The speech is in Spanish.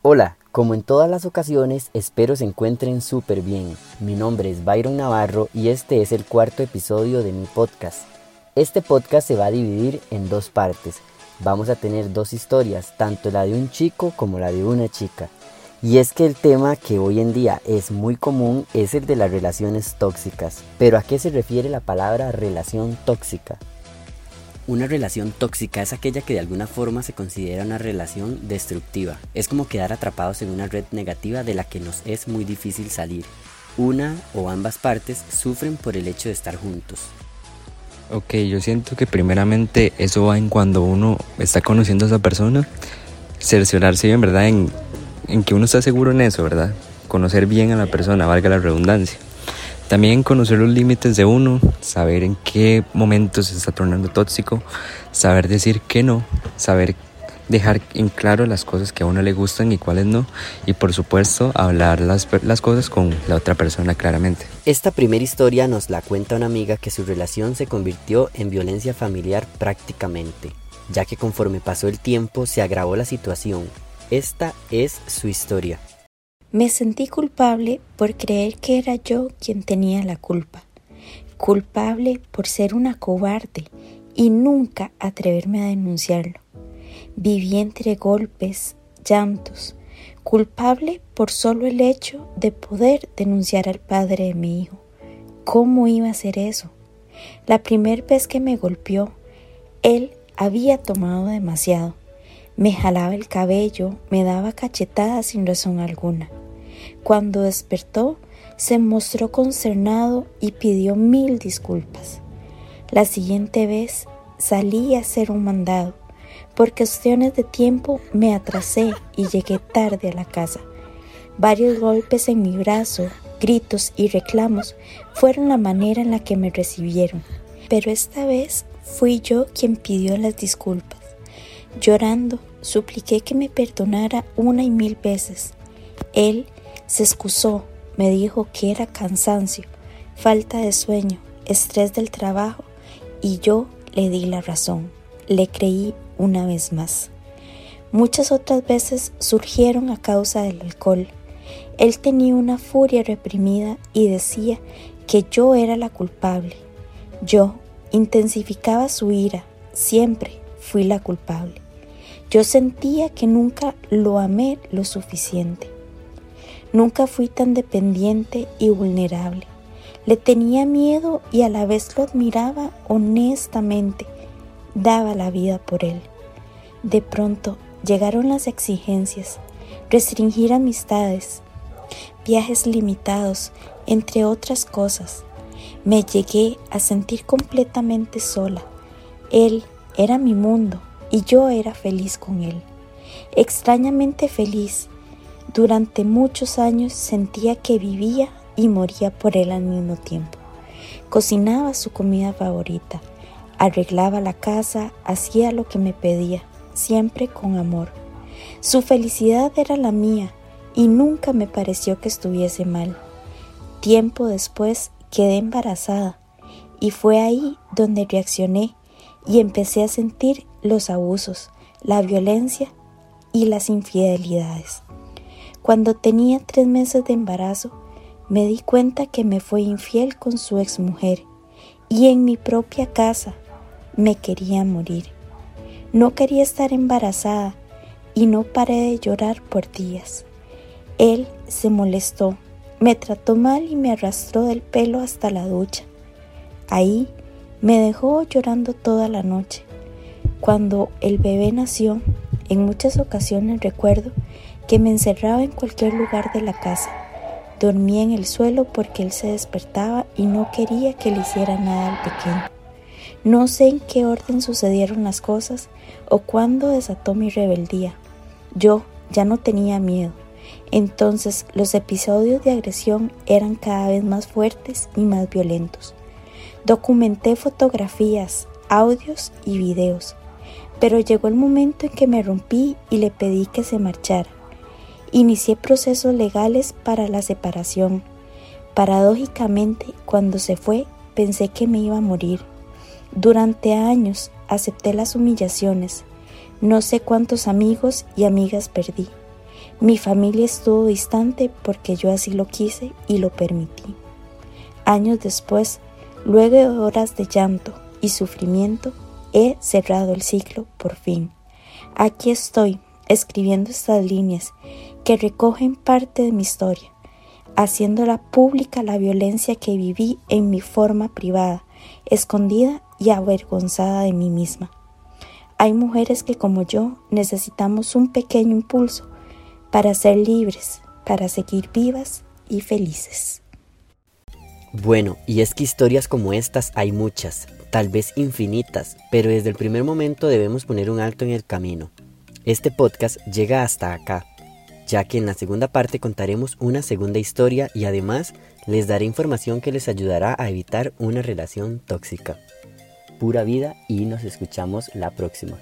Hola, como en todas las ocasiones, espero se encuentren súper bien. Mi nombre es Byron Navarro y este es el cuarto episodio de mi podcast. Este podcast se va a dividir en dos partes. Vamos a tener dos historias, tanto la de un chico como la de una chica. Y es que el tema que hoy en día es muy común es el de las relaciones tóxicas. Pero ¿a qué se refiere la palabra relación tóxica? Una relación tóxica es aquella que de alguna forma se considera una relación destructiva. Es como quedar atrapados en una red negativa de la que nos es muy difícil salir. Una o ambas partes sufren por el hecho de estar juntos. Ok, yo siento que primeramente eso va en cuando uno está conociendo a esa persona, cerciorarse bien, ¿verdad? En, en que uno está seguro en eso, ¿verdad? Conocer bien a la persona, valga la redundancia. También conocer los límites de uno, saber en qué momento se está tornando tóxico, saber decir que no, saber dejar en claro las cosas que a uno le gustan y cuáles no, y por supuesto hablar las, las cosas con la otra persona claramente. Esta primera historia nos la cuenta una amiga que su relación se convirtió en violencia familiar prácticamente, ya que conforme pasó el tiempo se agravó la situación. Esta es su historia. Me sentí culpable por creer que era yo quien tenía la culpa, culpable por ser una cobarde y nunca atreverme a denunciarlo. Viví entre golpes, llantos, culpable por solo el hecho de poder denunciar al padre de mi hijo. ¿Cómo iba a hacer eso? La primera vez que me golpeó, él había tomado demasiado. Me jalaba el cabello, me daba cachetadas sin razón alguna. Cuando despertó, se mostró concernado y pidió mil disculpas. La siguiente vez salí a hacer un mandado. Por cuestiones de tiempo me atrasé y llegué tarde a la casa. Varios golpes en mi brazo, gritos y reclamos fueron la manera en la que me recibieron. Pero esta vez fui yo quien pidió las disculpas. Llorando, supliqué que me perdonara una y mil veces. Él se excusó, me dijo que era cansancio, falta de sueño, estrés del trabajo y yo le di la razón. Le creí una vez más. Muchas otras veces surgieron a causa del alcohol. Él tenía una furia reprimida y decía que yo era la culpable. Yo intensificaba su ira, siempre fui la culpable. Yo sentía que nunca lo amé lo suficiente. Nunca fui tan dependiente y vulnerable. Le tenía miedo y a la vez lo admiraba honestamente. Daba la vida por él. De pronto llegaron las exigencias, restringir amistades, viajes limitados, entre otras cosas. Me llegué a sentir completamente sola. Él era mi mundo y yo era feliz con él. Extrañamente feliz durante muchos años sentía que vivía y moría por él al mismo tiempo. Cocinaba su comida favorita, arreglaba la casa, hacía lo que me pedía, siempre con amor. Su felicidad era la mía y nunca me pareció que estuviese mal. Tiempo después quedé embarazada y fue ahí donde reaccioné y empecé a sentir los abusos, la violencia y las infidelidades. Cuando tenía tres meses de embarazo, me di cuenta que me fue infiel con su exmujer y en mi propia casa me quería morir. No quería estar embarazada y no paré de llorar por días. Él se molestó, me trató mal y me arrastró del pelo hasta la ducha. Ahí me dejó llorando toda la noche. Cuando el bebé nació, en muchas ocasiones recuerdo que me encerraba en cualquier lugar de la casa. Dormía en el suelo porque él se despertaba y no quería que le hiciera nada al pequeño. No sé en qué orden sucedieron las cosas o cuándo desató mi rebeldía. Yo ya no tenía miedo. Entonces los episodios de agresión eran cada vez más fuertes y más violentos. Documenté fotografías, audios y videos, pero llegó el momento en que me rompí y le pedí que se marchara. Inicié procesos legales para la separación. Paradójicamente, cuando se fue, pensé que me iba a morir. Durante años acepté las humillaciones. No sé cuántos amigos y amigas perdí. Mi familia estuvo distante porque yo así lo quise y lo permití. Años después, luego de horas de llanto y sufrimiento, he cerrado el ciclo por fin. Aquí estoy, escribiendo estas líneas que recogen parte de mi historia, haciéndola pública la violencia que viví en mi forma privada, escondida y avergonzada de mí misma. Hay mujeres que como yo necesitamos un pequeño impulso para ser libres, para seguir vivas y felices. Bueno, y es que historias como estas hay muchas, tal vez infinitas, pero desde el primer momento debemos poner un alto en el camino. Este podcast llega hasta acá, ya que en la segunda parte contaremos una segunda historia y además les daré información que les ayudará a evitar una relación tóxica. Pura vida y nos escuchamos la próxima.